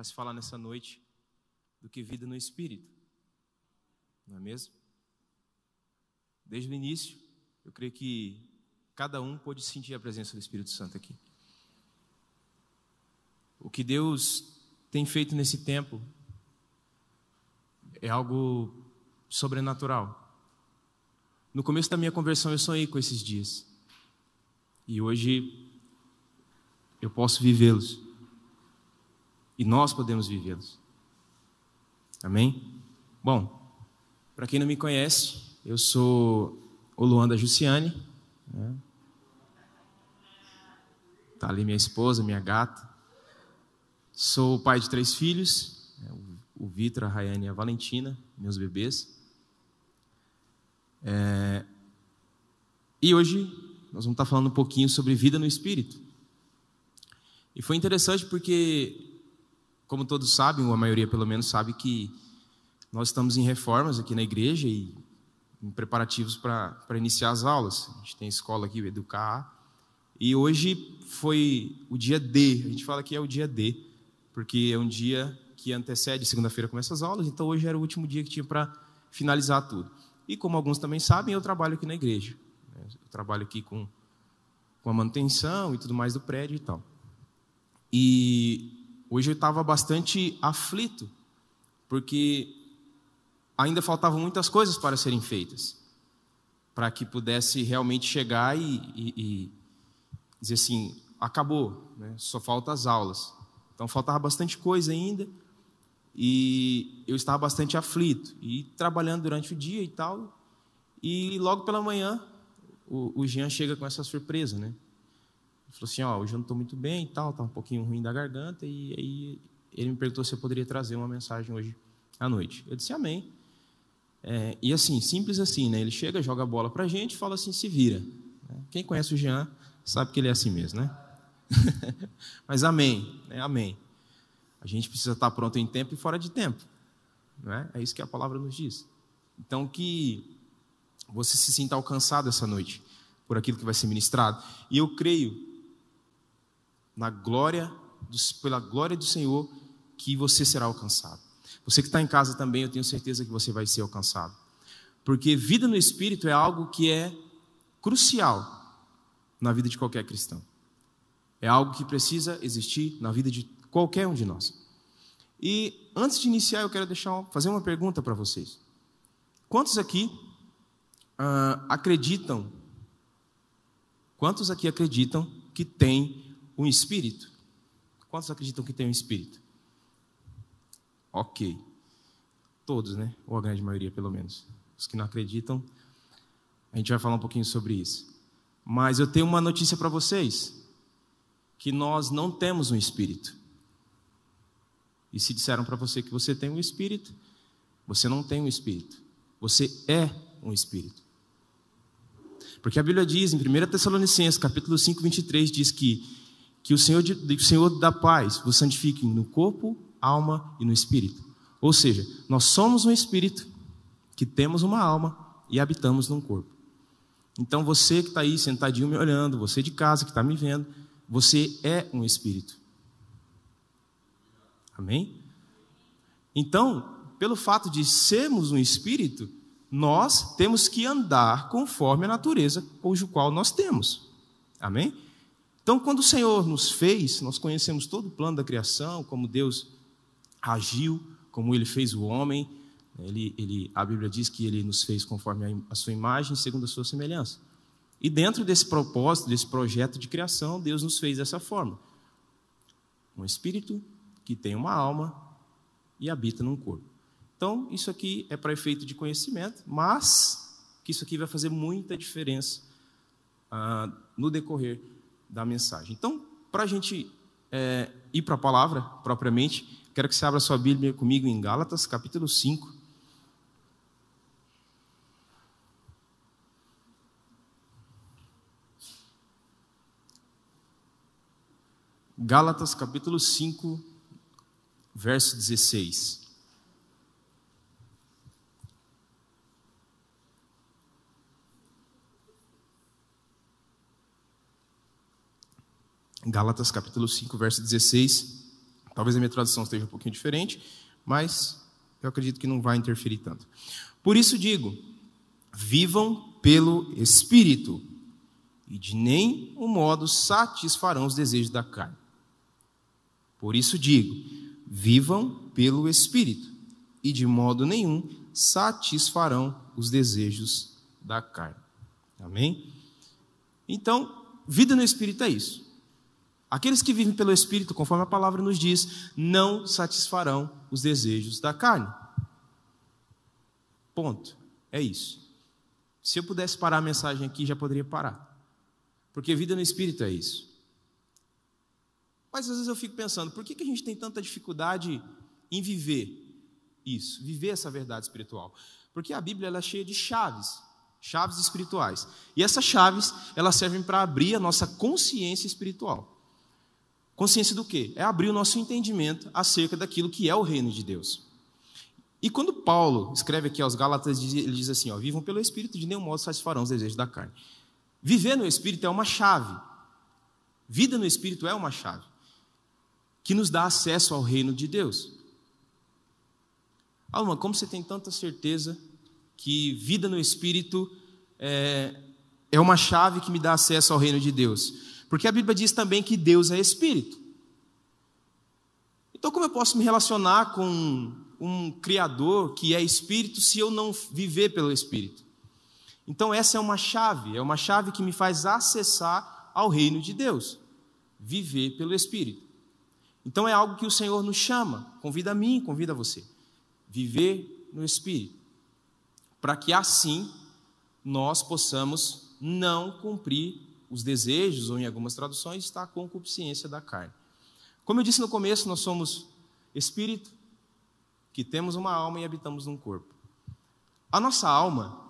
para se falar nessa noite do que vida no espírito. Não é mesmo? Desde o início, eu creio que cada um pôde sentir a presença do Espírito Santo aqui. O que Deus tem feito nesse tempo é algo sobrenatural. No começo da minha conversão, eu sonhei com esses dias. E hoje eu posso vivê-los. E nós podemos vivê-los. Amém? Bom, para quem não me conhece, eu sou o Luan Jussiane. Né? Tá ali minha esposa, minha gata. Sou pai de três filhos, né? o Vitor, a Rayane e a Valentina, meus bebês. É... E hoje nós vamos estar falando um pouquinho sobre vida no Espírito. E foi interessante porque, como todos sabem, ou a maioria pelo menos sabe, que nós estamos em reformas aqui na igreja e em preparativos para iniciar as aulas. A gente tem escola aqui, Educar. E hoje foi o dia D. A gente fala que é o dia D, porque é um dia que antecede, segunda-feira começa as aulas, então hoje era o último dia que tinha para finalizar tudo. E como alguns também sabem, eu trabalho aqui na igreja. Né? Eu trabalho aqui com, com a manutenção e tudo mais do prédio e tal. E hoje eu estava bastante aflito, porque ainda faltavam muitas coisas para serem feitas, para que pudesse realmente chegar e, e, e dizer assim: acabou, né? só faltam as aulas. Então faltava bastante coisa ainda, e eu estava bastante aflito e trabalhando durante o dia e tal. E logo pela manhã, o, o Jean chega com essa surpresa, né? Falou assim: Ó, hoje eu não estou muito bem e tal, está um pouquinho ruim da garganta. E aí ele me perguntou se eu poderia trazer uma mensagem hoje à noite. Eu disse: Amém. É, e assim, simples assim, né? Ele chega, joga a bola para a gente fala assim: se vira. Quem conhece o Jean sabe que ele é assim mesmo, né? Mas amém, né? amém. A gente precisa estar pronto em tempo e fora de tempo. Não é? é isso que a palavra nos diz. Então, que você se sinta alcançado essa noite por aquilo que vai ser ministrado. E eu creio, na glória, pela glória do Senhor, que você será alcançado. Você que está em casa também, eu tenho certeza que você vai ser alcançado. Porque vida no Espírito é algo que é crucial na vida de qualquer cristão. É algo que precisa existir na vida de qualquer um de nós. E antes de iniciar, eu quero deixar, fazer uma pergunta para vocês. Quantos aqui uh, acreditam? Quantos aqui acreditam que tem um espírito? Quantos acreditam que tem um espírito? Ok. Todos, né? Ou a grande maioria, pelo menos. Os que não acreditam, a gente vai falar um pouquinho sobre isso. Mas eu tenho uma notícia para vocês: que nós não temos um espírito. E se disseram para você que você tem um espírito, você não tem um espírito. Você é um espírito. Porque a Bíblia diz em 1 Tessalonicenses, capítulo 5, 23, diz que, que o, Senhor, o Senhor da paz vos santifique no corpo, alma e no espírito. Ou seja, nós somos um espírito que temos uma alma e habitamos num corpo. Então você que está aí sentadinho me olhando, você de casa que está me vendo, você é um espírito. Amém? Então, pelo fato de sermos um espírito, nós temos que andar conforme a natureza cujo qual nós temos. Amém? Então, quando o Senhor nos fez, nós conhecemos todo o plano da criação, como Deus agiu, como Ele fez o homem. Ele, ele, a Bíblia diz que Ele nos fez conforme a sua imagem, segundo a sua semelhança. E dentro desse propósito, desse projeto de criação, Deus nos fez dessa forma: um espírito que tem uma alma e habita num corpo. Então, isso aqui é para efeito de conhecimento, mas que isso aqui vai fazer muita diferença ah, no decorrer da mensagem. Então, para a gente é, ir para a palavra propriamente, quero que você abra sua Bíblia comigo em Gálatas, capítulo 5. Gálatas capítulo 5, verso 16. Gálatas capítulo 5, verso 16. Talvez a minha tradução esteja um pouquinho diferente, mas eu acredito que não vai interferir tanto. Por isso digo: vivam pelo Espírito, e de nenhum modo satisfarão os desejos da carne. Por isso digo: vivam pelo Espírito, e de modo nenhum satisfarão os desejos da carne. Amém? Então, vida no Espírito é isso. Aqueles que vivem pelo Espírito, conforme a palavra nos diz, não satisfarão os desejos da carne. Ponto. É isso. Se eu pudesse parar a mensagem aqui, já poderia parar. Porque vida no Espírito é isso. Mas às vezes eu fico pensando, por que, que a gente tem tanta dificuldade em viver isso, viver essa verdade espiritual? Porque a Bíblia é cheia de chaves, chaves espirituais. E essas chaves, elas servem para abrir a nossa consciência espiritual. Consciência do quê? É abrir o nosso entendimento acerca daquilo que é o reino de Deus. E quando Paulo escreve aqui aos Gálatas, ele diz assim: ó, vivam pelo Espírito, de nenhum modo satisfarão os desejos da carne. Viver no Espírito é uma chave. Vida no Espírito é uma chave que nos dá acesso ao reino de Deus. Alma, como você tem tanta certeza que vida no Espírito é, é uma chave que me dá acesso ao reino de Deus? Porque a Bíblia diz também que Deus é Espírito. Então, como eu posso me relacionar com um Criador que é Espírito se eu não viver pelo Espírito? Então, essa é uma chave, é uma chave que me faz acessar ao reino de Deus, viver pelo Espírito. Então é algo que o Senhor nos chama, convida a mim, convida a você. Viver no Espírito. Para que assim nós possamos não cumprir os desejos, ou em algumas traduções, estar com concupiscência da carne. Como eu disse no começo, nós somos espírito, que temos uma alma e habitamos num corpo. A nossa alma,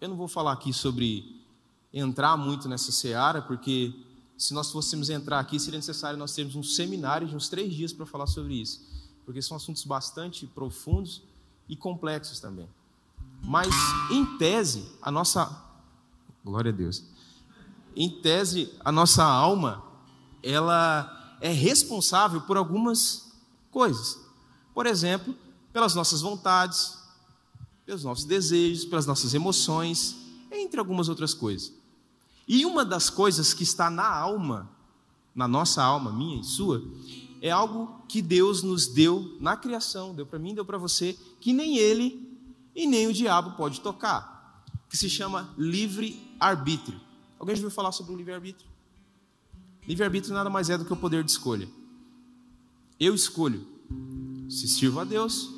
eu não vou falar aqui sobre entrar muito nessa seara, porque se nós fôssemos entrar aqui, seria necessário nós termos um seminário de uns três dias para falar sobre isso, porque são assuntos bastante profundos e complexos também. Mas, em tese, a nossa. Glória a Deus. Em tese, a nossa alma, ela é responsável por algumas coisas. Por exemplo, pelas nossas vontades, pelos nossos desejos, pelas nossas emoções, entre algumas outras coisas. E uma das coisas que está na alma, na nossa alma, minha e sua, é algo que Deus nos deu na criação, deu para mim, deu para você, que nem ele e nem o diabo pode tocar, que se chama livre-arbítrio. Alguém já ouviu falar sobre o livre-arbítrio? Livre-arbítrio nada mais é do que o poder de escolha. Eu escolho se sirvo a Deus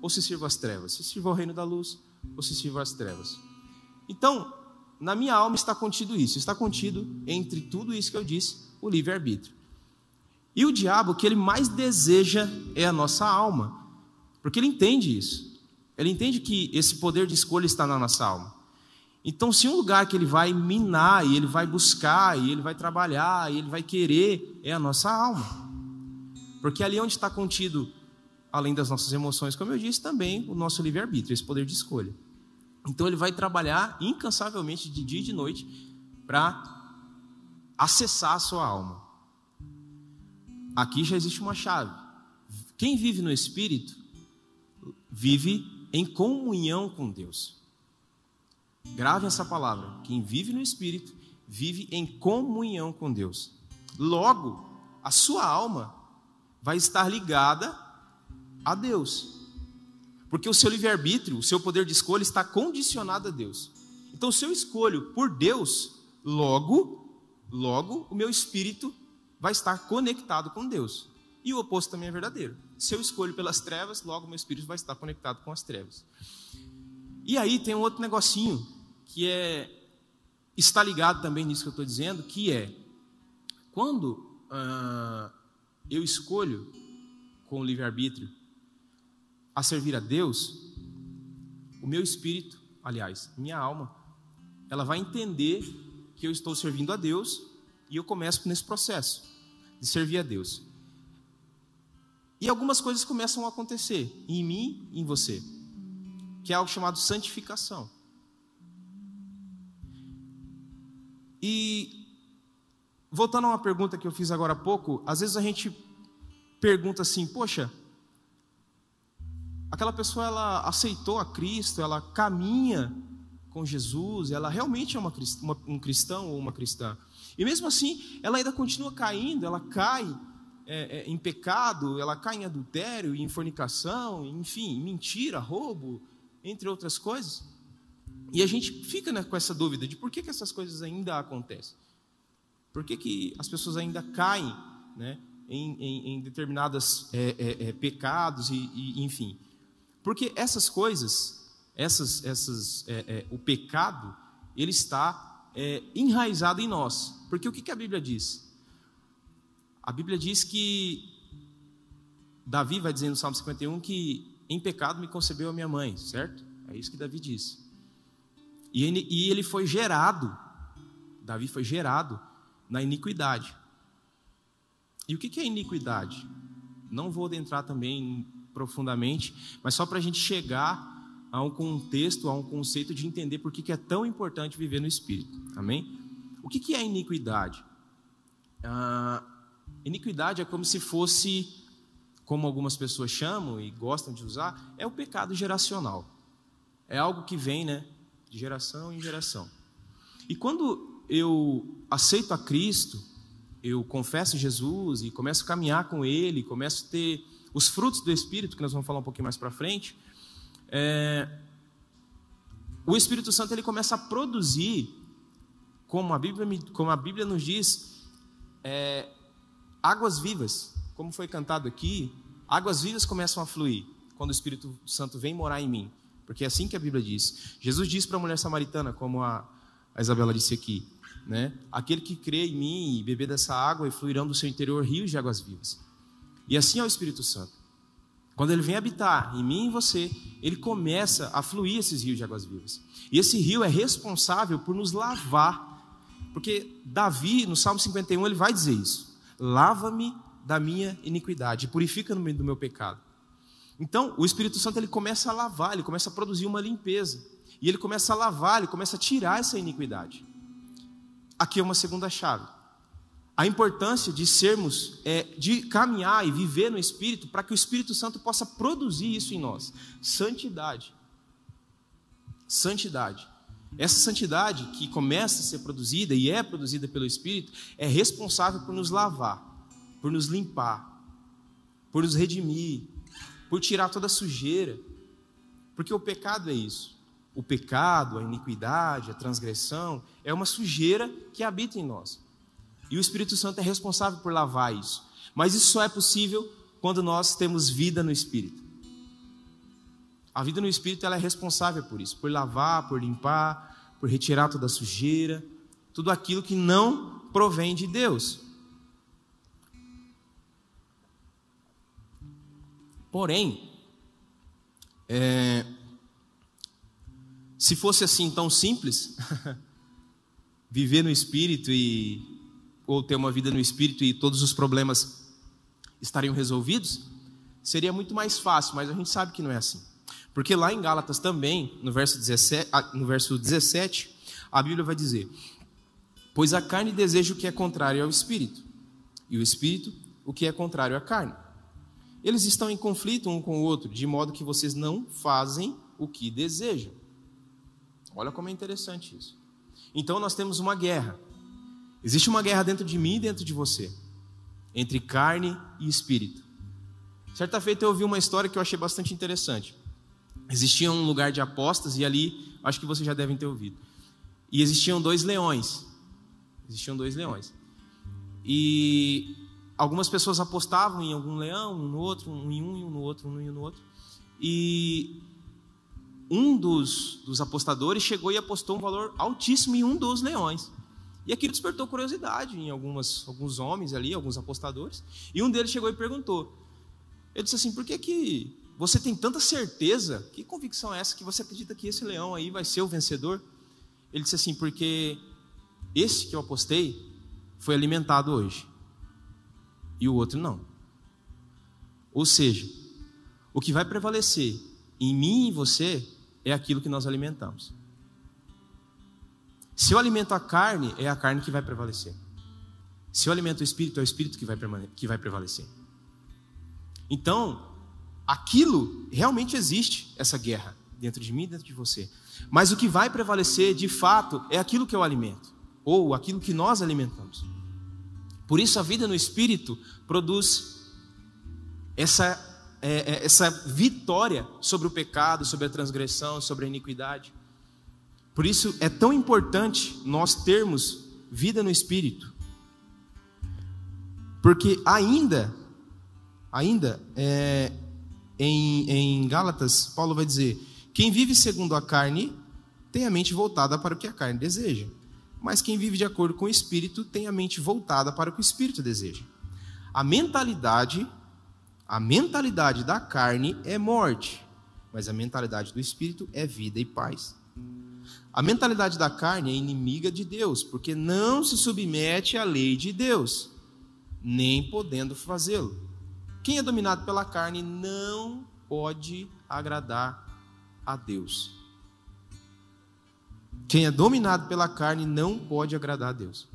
ou se sirvo às trevas, se sirvo ao reino da luz ou se sirvo às trevas. Então, na minha alma está contido isso, está contido entre tudo isso que eu disse, o livre-arbítrio. E o diabo, o que ele mais deseja é a nossa alma, porque ele entende isso. Ele entende que esse poder de escolha está na nossa alma. Então, se um lugar que ele vai minar, e ele vai buscar, e ele vai trabalhar, e ele vai querer, é a nossa alma. Porque ali onde está contido, além das nossas emoções, como eu disse, também o nosso livre-arbítrio, esse poder de escolha. Então ele vai trabalhar incansavelmente de dia e de noite para acessar a sua alma. Aqui já existe uma chave. Quem vive no Espírito vive em comunhão com Deus. Grave essa palavra. Quem vive no Espírito vive em comunhão com Deus. Logo, a sua alma vai estar ligada a Deus. Porque o seu livre-arbítrio, o seu poder de escolha está condicionado a Deus. Então, se eu escolho por Deus, logo, logo o meu espírito vai estar conectado com Deus. E o oposto também é verdadeiro. Se eu escolho pelas trevas, logo o meu espírito vai estar conectado com as trevas. E aí tem um outro negocinho que é está ligado também nisso que eu estou dizendo, que é quando ah, eu escolho com o livre-arbítrio a servir a Deus, o meu espírito, aliás, minha alma, ela vai entender que eu estou servindo a Deus e eu começo nesse processo de servir a Deus. E algumas coisas começam a acontecer em mim e em você, que é algo chamado santificação. E voltando a uma pergunta que eu fiz agora há pouco, às vezes a gente pergunta assim: poxa, aquela pessoa ela aceitou a Cristo, ela caminha com Jesus, ela realmente é uma, uma, um cristão ou uma cristã. E mesmo assim, ela ainda continua caindo, ela cai é, é, em pecado, ela cai em adultério, em fornicação, enfim, mentira, roubo, entre outras coisas. E a gente fica né, com essa dúvida de por que, que essas coisas ainda acontecem. Por que, que as pessoas ainda caem né, em, em, em determinados é, é, é, pecados e, e, enfim. Porque essas coisas, essas, essas, é, é, o pecado, ele está enraizado em nós. Porque o que, que a Bíblia diz? A Bíblia diz que Davi vai dizer no Salmo 51 que em pecado me concebeu a minha mãe, certo? É isso que Davi diz. E ele, foi gerado, Davi foi gerado na iniquidade. E o que é iniquidade? Não vou adentrar também profundamente, mas só para a gente chegar a um contexto, a um conceito de entender por que é tão importante viver no Espírito. Amém? O que é iniquidade? Ah, iniquidade é como se fosse, como algumas pessoas chamam e gostam de usar, é o pecado geracional. É algo que vem, né, de geração em geração. E quando eu aceito a Cristo, eu confesso Jesus e começo a caminhar com Ele, começo a ter os frutos do Espírito, que nós vamos falar um pouquinho mais para frente, é, o Espírito Santo ele começa a produzir, como a Bíblia, como a Bíblia nos diz, é, águas vivas, como foi cantado aqui, águas vivas começam a fluir quando o Espírito Santo vem morar em mim, porque é assim que a Bíblia diz. Jesus diz para a mulher samaritana, como a, a Isabela disse aqui, né? Aquele que crê em mim e beber dessa água e fluirão do seu interior rios de águas vivas. E assim é o Espírito Santo. Quando ele vem habitar em mim e em você, ele começa a fluir esses rios de águas vivas. E esse rio é responsável por nos lavar. Porque Davi, no Salmo 51, ele vai dizer isso: Lava-me da minha iniquidade, purifica-me do meu pecado. Então, o Espírito Santo ele começa a lavar, ele começa a produzir uma limpeza. E ele começa a lavar, ele começa a tirar essa iniquidade. Aqui é uma segunda chave. A importância de sermos, é, de caminhar e viver no Espírito, para que o Espírito Santo possa produzir isso em nós. Santidade. Santidade. Essa santidade que começa a ser produzida e é produzida pelo Espírito é responsável por nos lavar, por nos limpar, por nos redimir, por tirar toda a sujeira. Porque o pecado é isso o pecado, a iniquidade, a transgressão, é uma sujeira que habita em nós. E o Espírito Santo é responsável por lavar isso. Mas isso só é possível quando nós temos vida no Espírito. A vida no Espírito ela é responsável por isso, por lavar, por limpar, por retirar toda a sujeira, tudo aquilo que não provém de Deus. Porém, é, se fosse assim tão simples, viver no espírito e ou ter uma vida no espírito e todos os problemas estariam resolvidos, seria muito mais fácil, mas a gente sabe que não é assim. Porque lá em Gálatas também, no verso 17, ah, no verso 17 a Bíblia vai dizer: Pois a carne deseja o que é contrário ao espírito, e o espírito o que é contrário à carne. Eles estão em conflito um com o outro, de modo que vocês não fazem o que desejam. Olha como é interessante isso. Então nós temos uma guerra. Existe uma guerra dentro de mim e dentro de você, entre carne e espírito. Certa feita eu ouvi uma história que eu achei bastante interessante. Existia um lugar de apostas e ali, acho que vocês já devem ter ouvido. E existiam dois leões. Existiam dois leões. E algumas pessoas apostavam em algum leão, um no outro, um em um e um no outro, um e um no outro. E um dos, dos apostadores chegou e apostou um valor altíssimo em um dos leões. E aquilo despertou curiosidade em algumas, alguns homens ali, alguns apostadores. E um deles chegou e perguntou. Eu disse assim: por que, que você tem tanta certeza? Que convicção é essa que você acredita que esse leão aí vai ser o vencedor? Ele disse assim: porque esse que eu apostei foi alimentado hoje e o outro não. Ou seja, o que vai prevalecer em mim e em você é aquilo que nós alimentamos. Se eu alimento a carne, é a carne que vai prevalecer. Se eu alimento o espírito, é o espírito que vai, que vai prevalecer. Então, aquilo realmente existe, essa guerra, dentro de mim e dentro de você. Mas o que vai prevalecer, de fato, é aquilo que eu alimento, ou aquilo que nós alimentamos. Por isso, a vida no espírito produz essa, é, é essa vitória sobre o pecado, sobre a transgressão, sobre a iniquidade. Por isso é tão importante nós termos vida no espírito. Porque ainda, ainda é, em, em Gálatas, Paulo vai dizer: quem vive segundo a carne tem a mente voltada para o que a carne deseja. Mas quem vive de acordo com o espírito tem a mente voltada para o que o espírito deseja. A mentalidade, a mentalidade da carne é morte, mas a mentalidade do espírito é vida e paz. A mentalidade da carne é inimiga de Deus, porque não se submete à lei de Deus, nem podendo fazê-lo. Quem é dominado pela carne não pode agradar a Deus. Quem é dominado pela carne não pode agradar a Deus.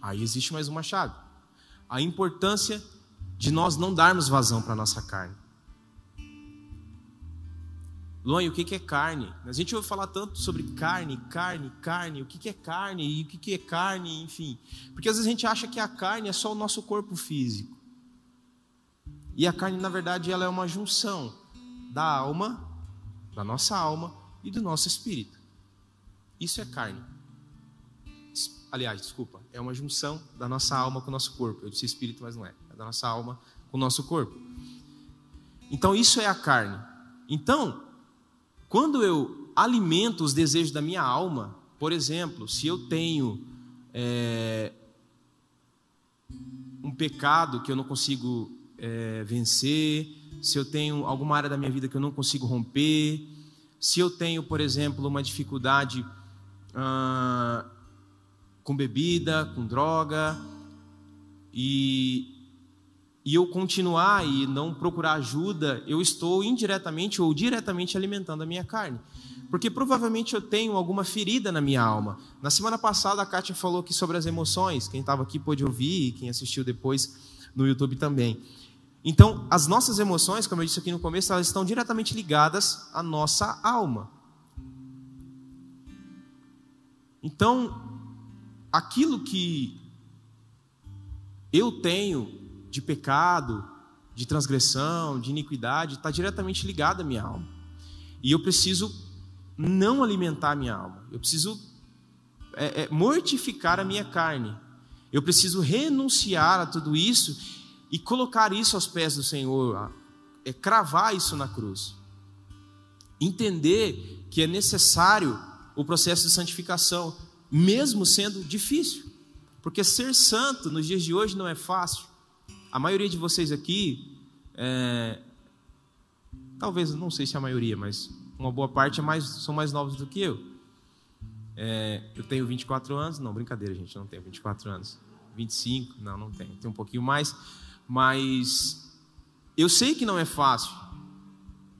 Aí existe mais uma chave. A importância de nós não darmos vazão para a nossa carne. Luan, o que é carne? A gente ouve falar tanto sobre carne, carne, carne, o que é carne e o que é carne, enfim. Porque às vezes a gente acha que a carne é só o nosso corpo físico. E a carne, na verdade, ela é uma junção da alma, da nossa alma e do nosso espírito. Isso é carne. Aliás, desculpa, é uma junção da nossa alma com o nosso corpo. Eu disse espírito, mas não é. É da nossa alma com o nosso corpo. Então, isso é a carne. Então, quando eu alimento os desejos da minha alma, por exemplo, se eu tenho é, um pecado que eu não consigo é, vencer, se eu tenho alguma área da minha vida que eu não consigo romper, se eu tenho, por exemplo, uma dificuldade ah, com bebida, com droga, e e eu continuar e não procurar ajuda, eu estou indiretamente ou diretamente alimentando a minha carne. Porque provavelmente eu tenho alguma ferida na minha alma. Na semana passada a Kátia falou aqui sobre as emoções, quem estava aqui pôde ouvir, e quem assistiu depois no YouTube também. Então, as nossas emoções, como eu disse aqui no começo, elas estão diretamente ligadas à nossa alma. Então, aquilo que eu tenho de pecado, de transgressão, de iniquidade, está diretamente ligado à minha alma. E eu preciso não alimentar a minha alma. Eu preciso é, é, mortificar a minha carne. Eu preciso renunciar a tudo isso e colocar isso aos pés do Senhor, é cravar isso na cruz. Entender que é necessário o processo de santificação, mesmo sendo difícil. Porque ser santo nos dias de hoje não é fácil. A maioria de vocês aqui, é, talvez, não sei se a maioria, mas uma boa parte é mais, são mais novos do que eu. É, eu tenho 24 anos, não, brincadeira, gente, não tenho 24 anos. 25, não, não tenho, tenho um pouquinho mais, mas eu sei que não é fácil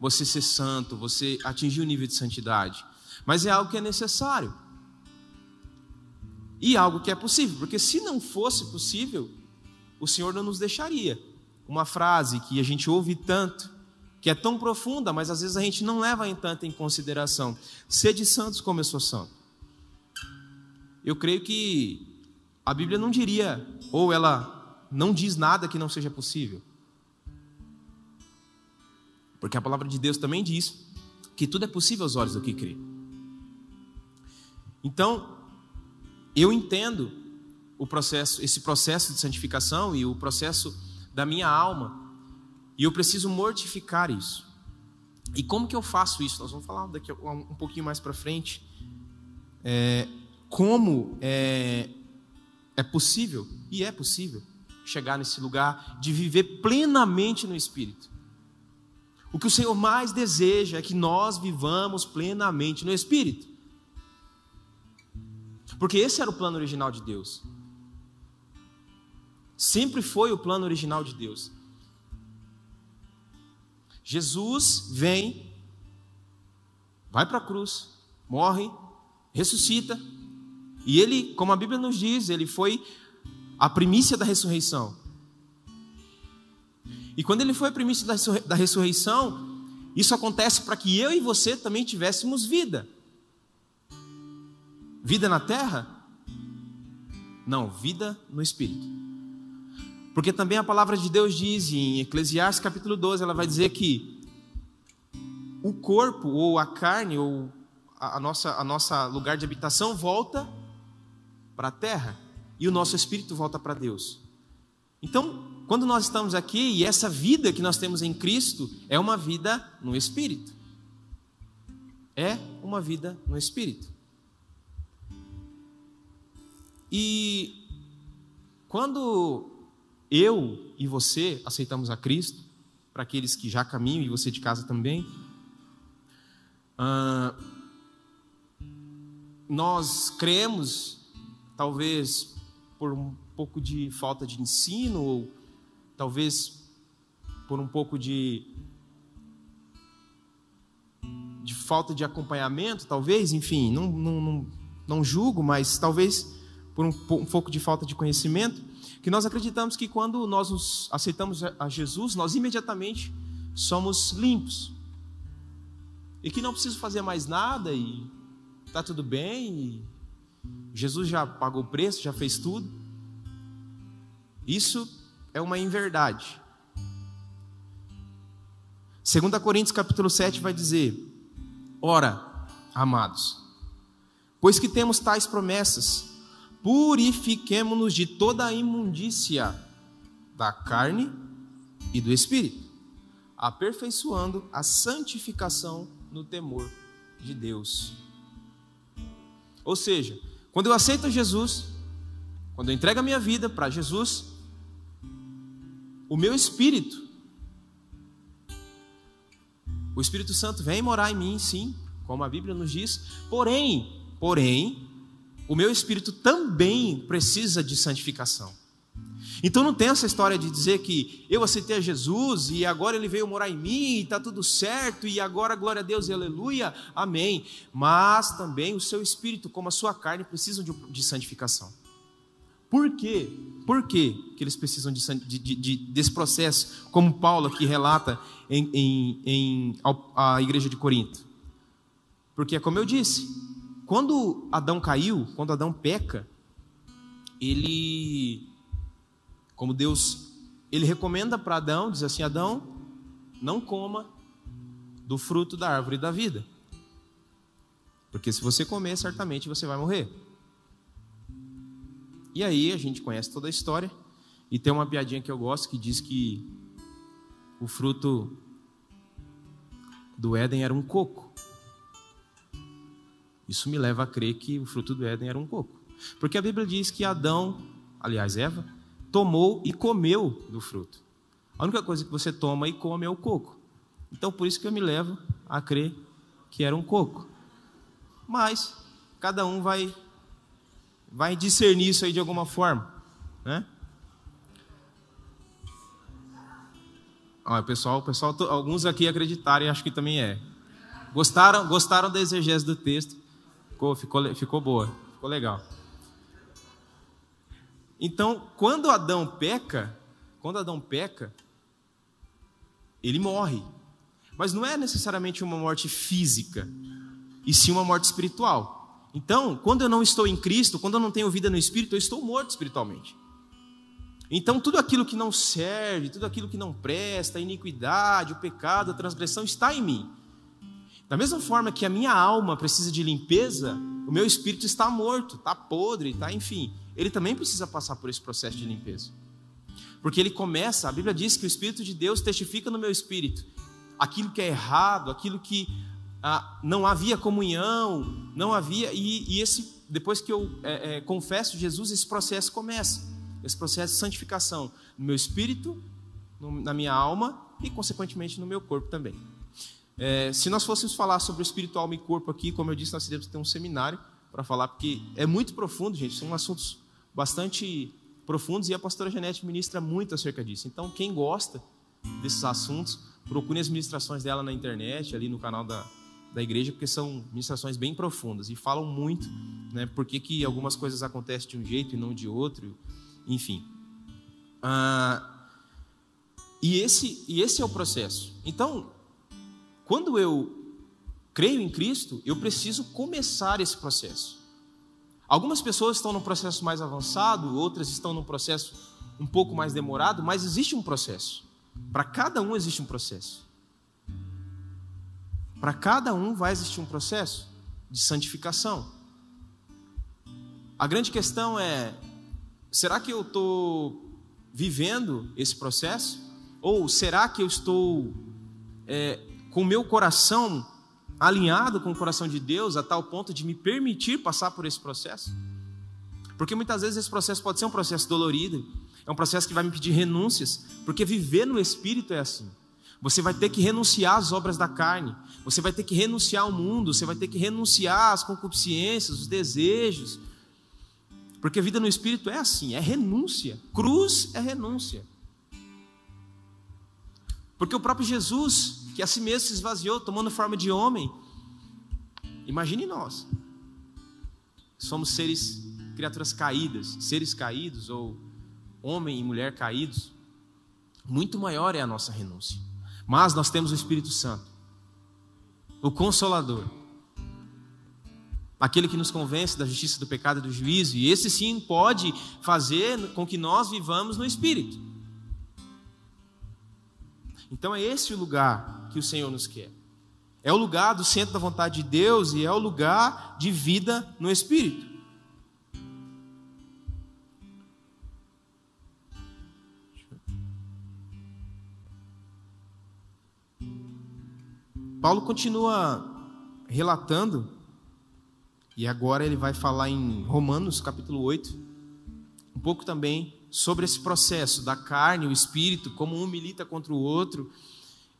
você ser santo, você atingir o nível de santidade, mas é algo que é necessário. E algo que é possível, porque se não fosse possível, o Senhor não nos deixaria. Uma frase que a gente ouve tanto, que é tão profunda, mas às vezes a gente não leva em tanto em consideração. Sede santos como eu sou santo. Eu creio que a Bíblia não diria, ou ela não diz nada que não seja possível. Porque a palavra de Deus também diz que tudo é possível aos olhos do que crê. Então, eu entendo o processo, esse processo de santificação e o processo da minha alma. E eu preciso mortificar isso. E como que eu faço isso? Nós vamos falar daqui um pouquinho mais para frente. É, como é, é possível, e é possível, chegar nesse lugar de viver plenamente no Espírito. O que o Senhor mais deseja é que nós vivamos plenamente no Espírito. Porque esse era o plano original de Deus. Sempre foi o plano original de Deus. Jesus vem, vai para a cruz, morre, ressuscita, e ele, como a Bíblia nos diz, ele foi a primícia da ressurreição. E quando ele foi a primícia da ressurreição, isso acontece para que eu e você também tivéssemos vida. Vida na terra? Não, vida no espírito. Porque também a palavra de Deus diz em Eclesiastes capítulo 12, ela vai dizer que o corpo ou a carne ou a nossa a nossa lugar de habitação volta para a terra e o nosso espírito volta para Deus. Então, quando nós estamos aqui e essa vida que nós temos em Cristo é uma vida no espírito. É uma vida no espírito. E quando eu e você aceitamos a Cristo, para aqueles que já caminham e você de casa também, ah, nós cremos talvez por um pouco de falta de ensino, ou talvez por um pouco de, de falta de acompanhamento, talvez, enfim, não, não, não, não julgo, mas talvez por um, um pouco de falta de conhecimento, que nós acreditamos que quando nós aceitamos a Jesus, nós imediatamente somos limpos. E que não preciso fazer mais nada e está tudo bem, e Jesus já pagou o preço, já fez tudo. Isso é uma inverdade. 2 Coríntios capítulo 7 vai dizer: Ora, amados, pois que temos tais promessas, purifiquemo-nos de toda a imundícia da carne e do espírito, aperfeiçoando a santificação no temor de Deus. Ou seja, quando eu aceito Jesus, quando eu entrego a minha vida para Jesus, o meu espírito, o Espírito Santo vem morar em mim, sim, como a Bíblia nos diz, porém, porém, o meu espírito também precisa de santificação. Então não tem essa história de dizer que eu aceitei a Jesus e agora ele veio morar em mim e está tudo certo e agora glória a Deus e aleluia, amém. Mas também o seu espírito, como a sua carne, precisam de, de santificação. Por quê? Por quê que eles precisam de, de, de, desse processo, como Paulo aqui relata em, em, em a igreja de Corinto? Porque, como eu disse, quando Adão caiu, quando Adão peca, ele como Deus, ele recomenda para Adão, diz assim: Adão, não coma do fruto da árvore da vida. Porque se você comer, certamente você vai morrer. E aí a gente conhece toda a história. E tem uma piadinha que eu gosto que diz que o fruto do Éden era um coco. Isso me leva a crer que o fruto do Éden era um coco. Porque a Bíblia diz que Adão, aliás, Eva, tomou e comeu do fruto. A única coisa que você toma e come é o coco. Então, por isso que eu me levo a crer que era um coco. Mas cada um vai vai discernir isso aí de alguma forma, né? Olha, pessoal, pessoal, alguns aqui acreditaram e acho que também é. Gostaram, gostaram da exegese do texto? Ficou, ficou, ficou boa, ficou legal. Então, quando Adão peca, quando Adão peca, ele morre. Mas não é necessariamente uma morte física, e sim uma morte espiritual. Então, quando eu não estou em Cristo, quando eu não tenho vida no Espírito, eu estou morto espiritualmente. Então, tudo aquilo que não serve, tudo aquilo que não presta, a iniquidade, o pecado, a transgressão, está em mim. Da mesma forma que a minha alma precisa de limpeza, o meu espírito está morto, está podre, está, enfim ele também precisa passar por esse processo de limpeza. Porque ele começa, a Bíblia diz que o Espírito de Deus testifica no meu espírito aquilo que é errado, aquilo que ah, não havia comunhão, não havia. E, e esse, depois que eu é, é, confesso Jesus, esse processo começa esse processo de santificação no meu espírito, no, na minha alma e, consequentemente, no meu corpo também. É, se nós fôssemos falar sobre o espírito, alma e corpo aqui, como eu disse, nós teríamos que ter um seminário para falar, porque é muito profundo, gente, são assuntos bastante profundos e a pastora Janete ministra muito acerca disso. Então, quem gosta desses assuntos, procure as ministrações dela na internet, ali no canal da, da igreja, porque são ministrações bem profundas e falam muito, né, por que algumas coisas acontecem de um jeito e não de outro, enfim. Ah, e, esse, e esse é o processo. Então, quando eu creio em Cristo, eu preciso começar esse processo. Algumas pessoas estão num processo mais avançado, outras estão num processo um pouco mais demorado, mas existe um processo. Para cada um existe um processo. Para cada um vai existir um processo de santificação. A grande questão é será que eu estou vivendo esse processo? Ou será que eu estou é, com o meu coração alinhado com o coração de Deus a tal ponto de me permitir passar por esse processo? Porque muitas vezes esse processo pode ser um processo dolorido, é um processo que vai me pedir renúncias, porque viver no Espírito é assim. Você vai ter que renunciar às obras da carne, você vai ter que renunciar ao mundo, você vai ter que renunciar às concupiscências, os desejos, porque a vida no Espírito é assim, é renúncia. Cruz é renúncia. Porque o próprio Jesus, que a si mesmo se esvaziou, tomando forma de homem, imagine nós. Somos seres, criaturas caídas, seres caídos, ou homem e mulher caídos. Muito maior é a nossa renúncia. Mas nós temos o Espírito Santo, o Consolador aquele que nos convence da justiça, do pecado e do juízo, e esse sim pode fazer com que nós vivamos no Espírito. Então é esse o lugar que o Senhor nos quer. É o lugar do centro da vontade de Deus e é o lugar de vida no Espírito. Paulo continua relatando e agora ele vai falar em Romanos capítulo 8, um pouco também sobre esse processo da carne, o espírito, como um milita contra o outro,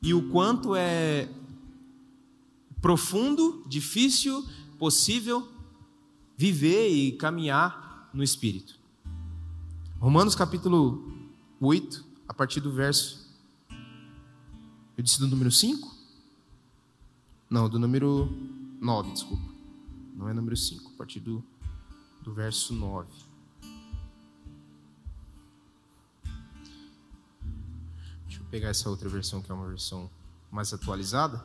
e o quanto é profundo, difícil, possível viver e caminhar no espírito. Romanos capítulo 8, a partir do verso. Eu disse do número 5? Não, do número 9, desculpa não é número 5, a partir do, do verso 9. Pegar essa outra versão, que é uma versão mais atualizada.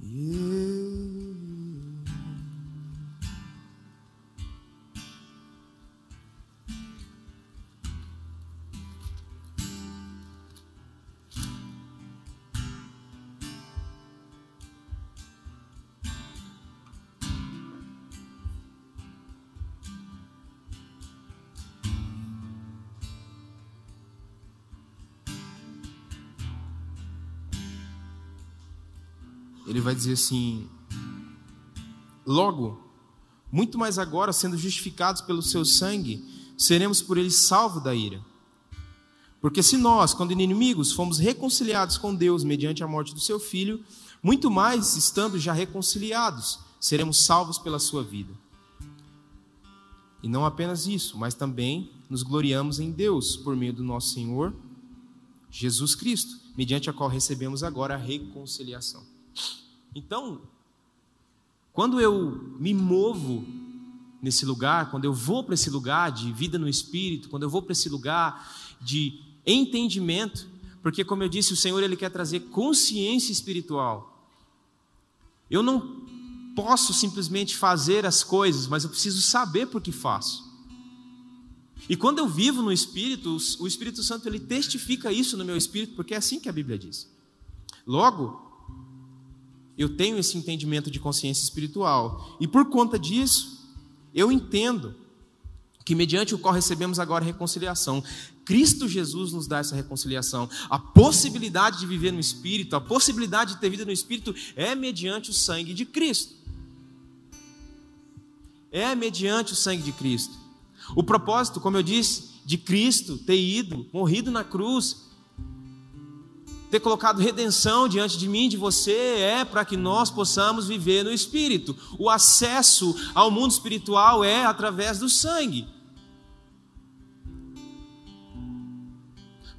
Yeah. Dizer assim: Logo, muito mais agora, sendo justificados pelo seu sangue, seremos por ele salvos da ira. Porque se nós, quando inimigos, fomos reconciliados com Deus mediante a morte do seu filho, muito mais, estando já reconciliados, seremos salvos pela sua vida. E não apenas isso, mas também nos gloriamos em Deus por meio do nosso Senhor Jesus Cristo, mediante a qual recebemos agora a reconciliação. Então, quando eu me movo nesse lugar, quando eu vou para esse lugar de vida no espírito, quando eu vou para esse lugar de entendimento, porque como eu disse, o Senhor ele quer trazer consciência espiritual. Eu não posso simplesmente fazer as coisas, mas eu preciso saber por que faço. E quando eu vivo no espírito, o Espírito Santo ele testifica isso no meu espírito, porque é assim que a Bíblia diz. Logo, eu tenho esse entendimento de consciência espiritual. E por conta disso, eu entendo que mediante o qual recebemos agora reconciliação. Cristo Jesus nos dá essa reconciliação. A possibilidade de viver no Espírito, a possibilidade de ter vida no Espírito é mediante o sangue de Cristo. É mediante o sangue de Cristo. O propósito, como eu disse, de Cristo ter ido, morrido na cruz, ter colocado redenção diante de mim, de você, é para que nós possamos viver no Espírito. O acesso ao mundo espiritual é através do sangue.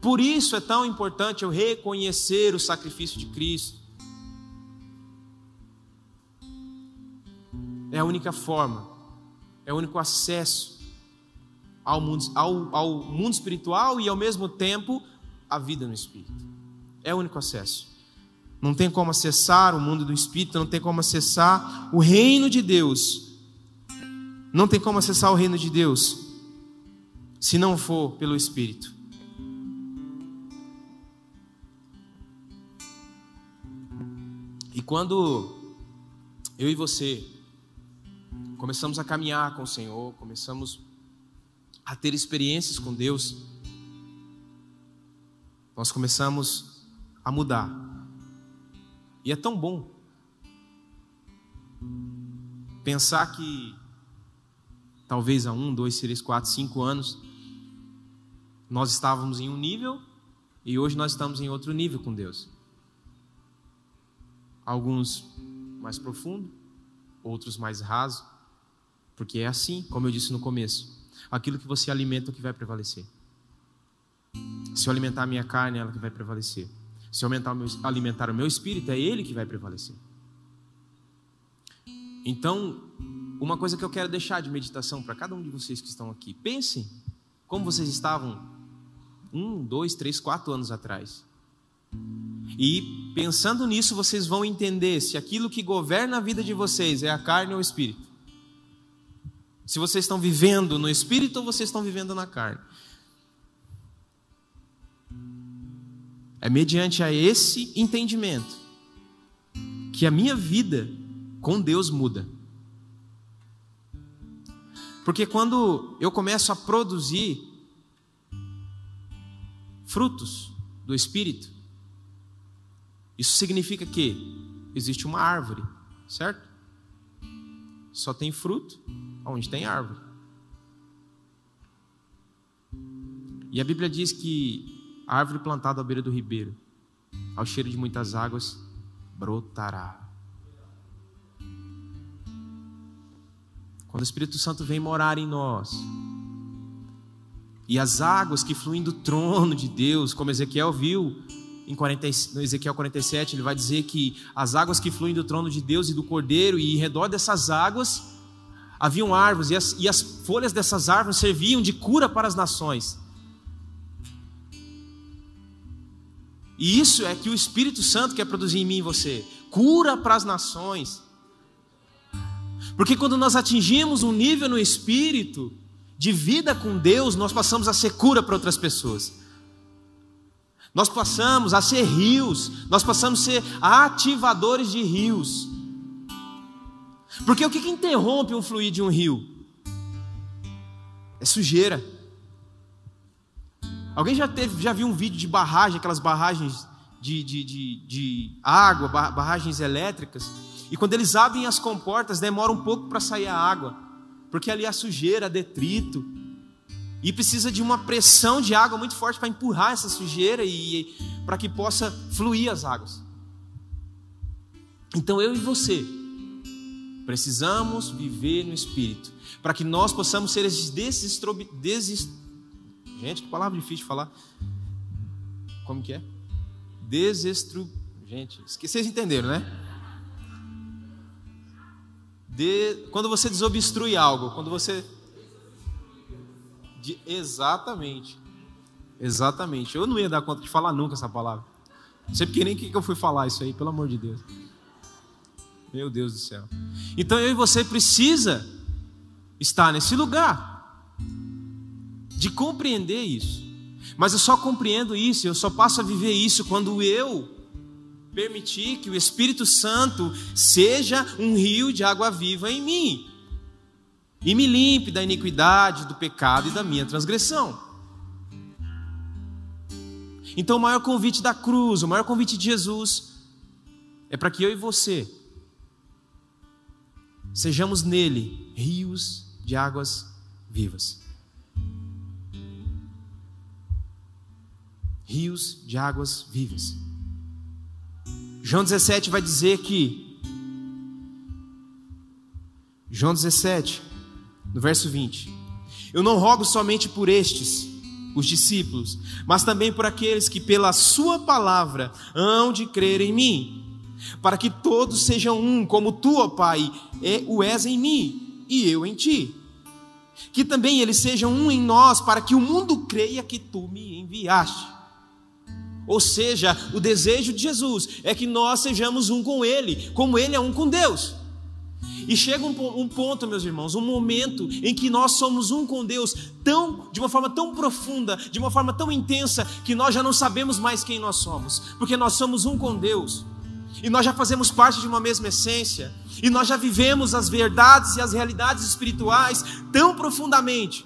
Por isso é tão importante eu reconhecer o sacrifício de Cristo. É a única forma, é o único acesso ao mundo, ao, ao mundo espiritual e ao mesmo tempo a vida no Espírito. É o único acesso. Não tem como acessar o mundo do Espírito, não tem como acessar o reino de Deus. Não tem como acessar o reino de Deus se não for pelo Espírito. E quando eu e você começamos a caminhar com o Senhor, começamos a ter experiências com Deus, nós começamos a mudar. E é tão bom pensar que talvez há um, dois, três, quatro, cinco anos nós estávamos em um nível e hoje nós estamos em outro nível com Deus. Alguns mais profundo, outros mais raso, porque é assim, como eu disse no começo. Aquilo que você alimenta é o que vai prevalecer. Se eu alimentar a minha carne, é ela que vai prevalecer. Se aumentar meu, alimentar o meu espírito, é ele que vai prevalecer. Então, uma coisa que eu quero deixar de meditação para cada um de vocês que estão aqui: pensem como vocês estavam um, dois, três, quatro anos atrás. E pensando nisso, vocês vão entender se aquilo que governa a vida de vocês é a carne ou o espírito. Se vocês estão vivendo no espírito ou vocês estão vivendo na carne. É mediante a esse entendimento que a minha vida com Deus muda. Porque quando eu começo a produzir frutos do Espírito, isso significa que existe uma árvore, certo? Só tem fruto onde tem árvore. E a Bíblia diz que árvore plantada à beira do ribeiro, ao cheiro de muitas águas, brotará. Quando o Espírito Santo vem morar em nós, e as águas que fluem do trono de Deus, como Ezequiel viu em 40, no Ezequiel 47, ele vai dizer que as águas que fluem do trono de Deus e do Cordeiro, e em redor dessas águas haviam árvores, e as, e as folhas dessas árvores serviam de cura para as nações. E isso é que o Espírito Santo quer produzir em mim e você cura para as nações. Porque quando nós atingimos um nível no espírito de vida com Deus, nós passamos a ser cura para outras pessoas. Nós passamos a ser rios, nós passamos a ser ativadores de rios. Porque o que, que interrompe um fluir de um rio? É sujeira. Alguém já, teve, já viu um vídeo de barragem, aquelas barragens de, de, de, de água, barragens elétricas? E quando eles abrem as comportas, demora um pouco para sair a água, porque ali há sujeira, detrito, e precisa de uma pressão de água muito forte para empurrar essa sujeira e para que possa fluir as águas. Então eu e você precisamos viver no Espírito, para que nós possamos ser esses desestrobi. Gente, que palavra difícil de falar. Como que é? Desestru... Gente, vocês entenderam, né? De... Quando você desobstrui algo, quando você... De... Exatamente. Exatamente. Eu não ia dar conta de falar nunca essa palavra. Não sei porque nem que eu fui falar isso aí, pelo amor de Deus. Meu Deus do céu. Então eu e você precisa estar nesse lugar de compreender isso. Mas eu só compreendo isso, eu só passo a viver isso quando eu permitir que o Espírito Santo seja um rio de água viva em mim. e me limpe da iniquidade, do pecado e da minha transgressão. Então, o maior convite da cruz, o maior convite de Jesus, é para que eu e você sejamos nele rios de águas vivas. Rios de águas vivas. João 17 vai dizer que. João 17, no verso 20: Eu não rogo somente por estes, os discípulos, mas também por aqueles que, pela Sua palavra, hão de crer em mim, para que todos sejam um, como tu, ó Pai, é, o és em mim e eu em ti. Que também eles sejam um em nós, para que o mundo creia que tu me enviaste. Ou seja, o desejo de Jesus é que nós sejamos um com Ele, como Ele é um com Deus. E chega um, um, ponto, meus irmãos, um momento em que nós somos um com Deus tão, de uma forma tão profunda, de uma forma tão intensa, que nós já não sabemos mais quem nós somos, porque nós somos um com Deus. E nós já fazemos parte de uma mesma essência, e nós já vivemos as verdades e as realidades espirituais tão profundamente,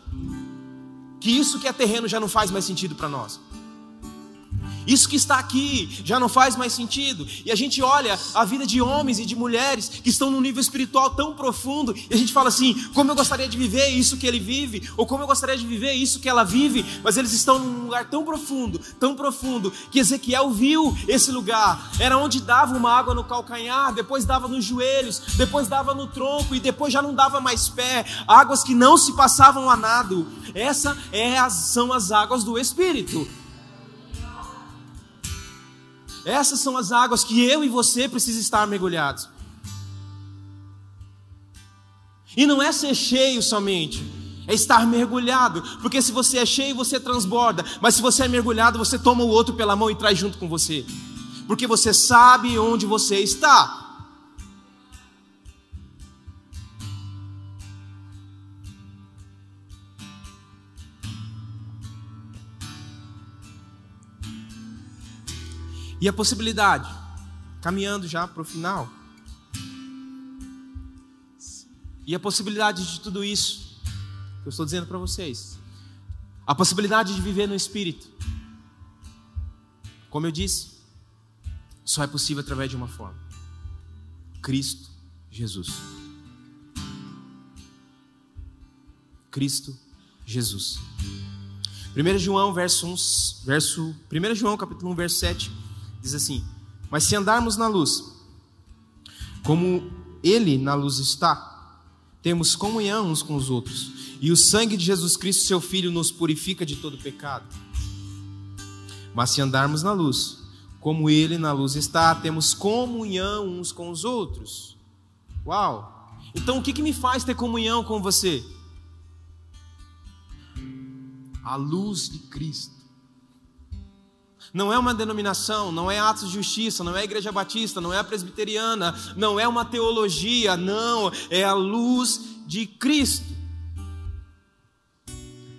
que isso que é terreno já não faz mais sentido para nós. Isso que está aqui já não faz mais sentido. E a gente olha a vida de homens e de mulheres que estão num nível espiritual tão profundo, e a gente fala assim: como eu gostaria de viver isso que ele vive, ou como eu gostaria de viver isso que ela vive, mas eles estão num lugar tão profundo, tão profundo, que Ezequiel viu esse lugar. Era onde dava uma água no calcanhar, depois dava nos joelhos, depois dava no tronco, e depois já não dava mais pé. Águas que não se passavam a nado. Essas é são as águas do Espírito. Essas são as águas que eu e você precisamos estar mergulhados. E não é ser cheio somente, é estar mergulhado, porque se você é cheio, você transborda, mas se você é mergulhado, você toma o outro pela mão e traz junto com você, porque você sabe onde você está. E a possibilidade, caminhando já para o final, e a possibilidade de tudo isso, que eu estou dizendo para vocês, a possibilidade de viver no Espírito, como eu disse, só é possível através de uma forma: Cristo Jesus. Cristo Jesus. 1 João, verso 1, verso, 1 João, capítulo 1, verso 7 Diz assim: Mas se andarmos na luz, como Ele na luz está, temos comunhão uns com os outros, e o sangue de Jesus Cristo, seu Filho, nos purifica de todo pecado. Mas se andarmos na luz, como Ele na luz está, temos comunhão uns com os outros. Uau! Então o que, que me faz ter comunhão com você? A luz de Cristo. Não é uma denominação, não é Atos de Justiça, não é a Igreja Batista, não é a Presbiteriana, não é uma teologia, não, é a luz de Cristo.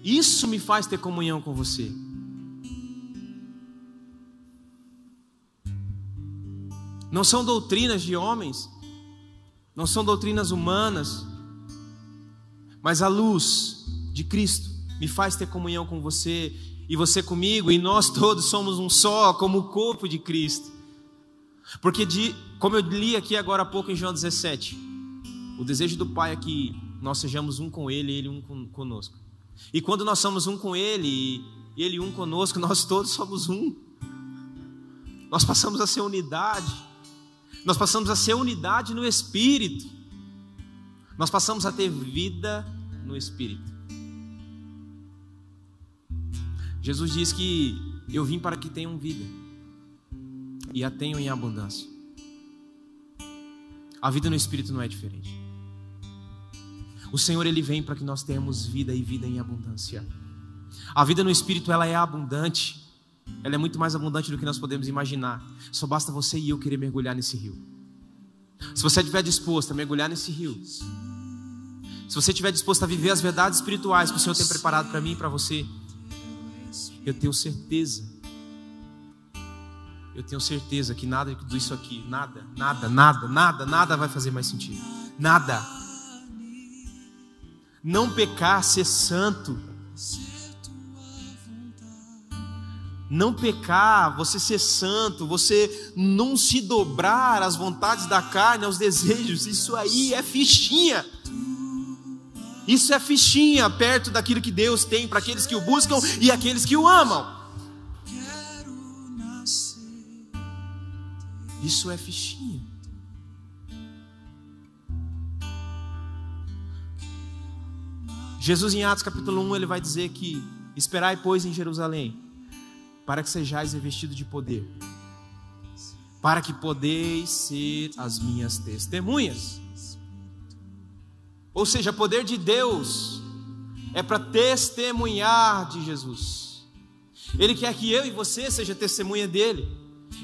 Isso me faz ter comunhão com você. Não são doutrinas de homens, não são doutrinas humanas, mas a luz de Cristo me faz ter comunhão com você e você comigo, e nós todos somos um só, como o corpo de Cristo. Porque, de, como eu li aqui agora há pouco em João 17, o desejo do Pai é que nós sejamos um com Ele e Ele um conosco. E quando nós somos um com Ele e Ele um conosco, nós todos somos um. Nós passamos a ser unidade. Nós passamos a ser unidade no Espírito. Nós passamos a ter vida no Espírito. Jesus diz que eu vim para que tenham vida e a tenham em abundância. A vida no Espírito não é diferente. O Senhor ele vem para que nós tenhamos vida e vida em abundância. A vida no Espírito ela é abundante. Ela é muito mais abundante do que nós podemos imaginar. Só basta você e eu querer mergulhar nesse rio. Se você estiver disposto a mergulhar nesse rio, se você estiver disposto a viver as verdades espirituais que o Senhor tem preparado para mim e para você, eu tenho certeza, eu tenho certeza que nada disso aqui, nada, nada, nada, nada, nada vai fazer mais sentido. Nada. Não pecar, ser santo. Não pecar, você ser santo, você não se dobrar às vontades da carne, aos desejos, isso aí é fichinha. Isso é fichinha perto daquilo que Deus tem para aqueles que o buscam e aqueles que o amam. Isso é fichinha. Jesus em Atos capítulo 1, ele vai dizer que esperai pois em Jerusalém, para que sejais revestidos de poder, para que podeis ser as minhas testemunhas. Ou seja, poder de Deus é para testemunhar de Jesus. Ele quer que eu e você seja testemunha dele.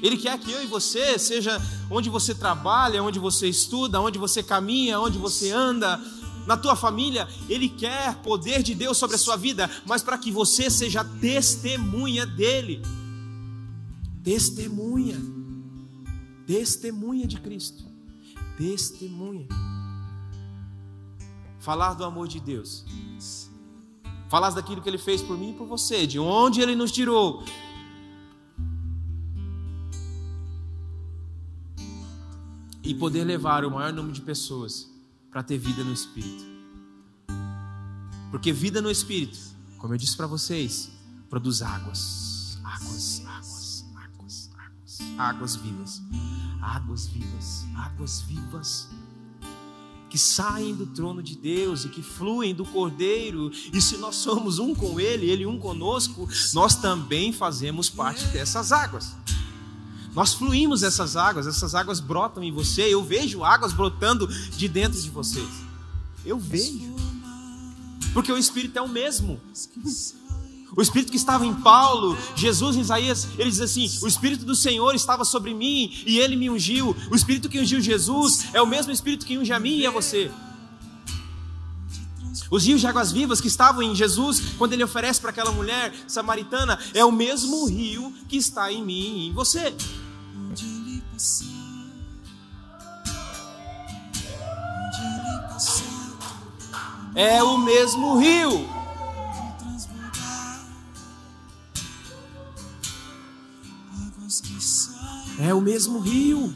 Ele quer que eu e você seja onde você trabalha, onde você estuda, onde você caminha, onde você anda, na tua família, Ele quer poder de Deus sobre a sua vida, mas para que você seja testemunha dEle. Testemunha. Testemunha de Cristo. Testemunha. Falar do amor de Deus. Falar daquilo que Ele fez por mim e por você, de onde Ele nos tirou. E poder levar o maior número de pessoas para ter vida no Espírito. Porque vida no Espírito, como eu disse para vocês, produz águas, águas, águas, águas, águas, águas vivas, águas vivas, águas vivas que saem do trono de Deus e que fluem do Cordeiro, e se nós somos um com Ele, Ele um conosco, nós também fazemos parte dessas águas. Nós fluímos essas águas, essas águas brotam em você. Eu vejo águas brotando de dentro de vocês. Eu vejo. Porque o Espírito é o mesmo. O Espírito que estava em Paulo, Jesus em Isaías, ele diz assim: O Espírito do Senhor estava sobre mim e ele me ungiu. O Espírito que ungiu Jesus é o mesmo Espírito que unge a mim e a você. Os rios de águas vivas que estavam em Jesus, quando ele oferece para aquela mulher samaritana, é o mesmo rio que está em mim e em você. É o mesmo rio. É o mesmo rio.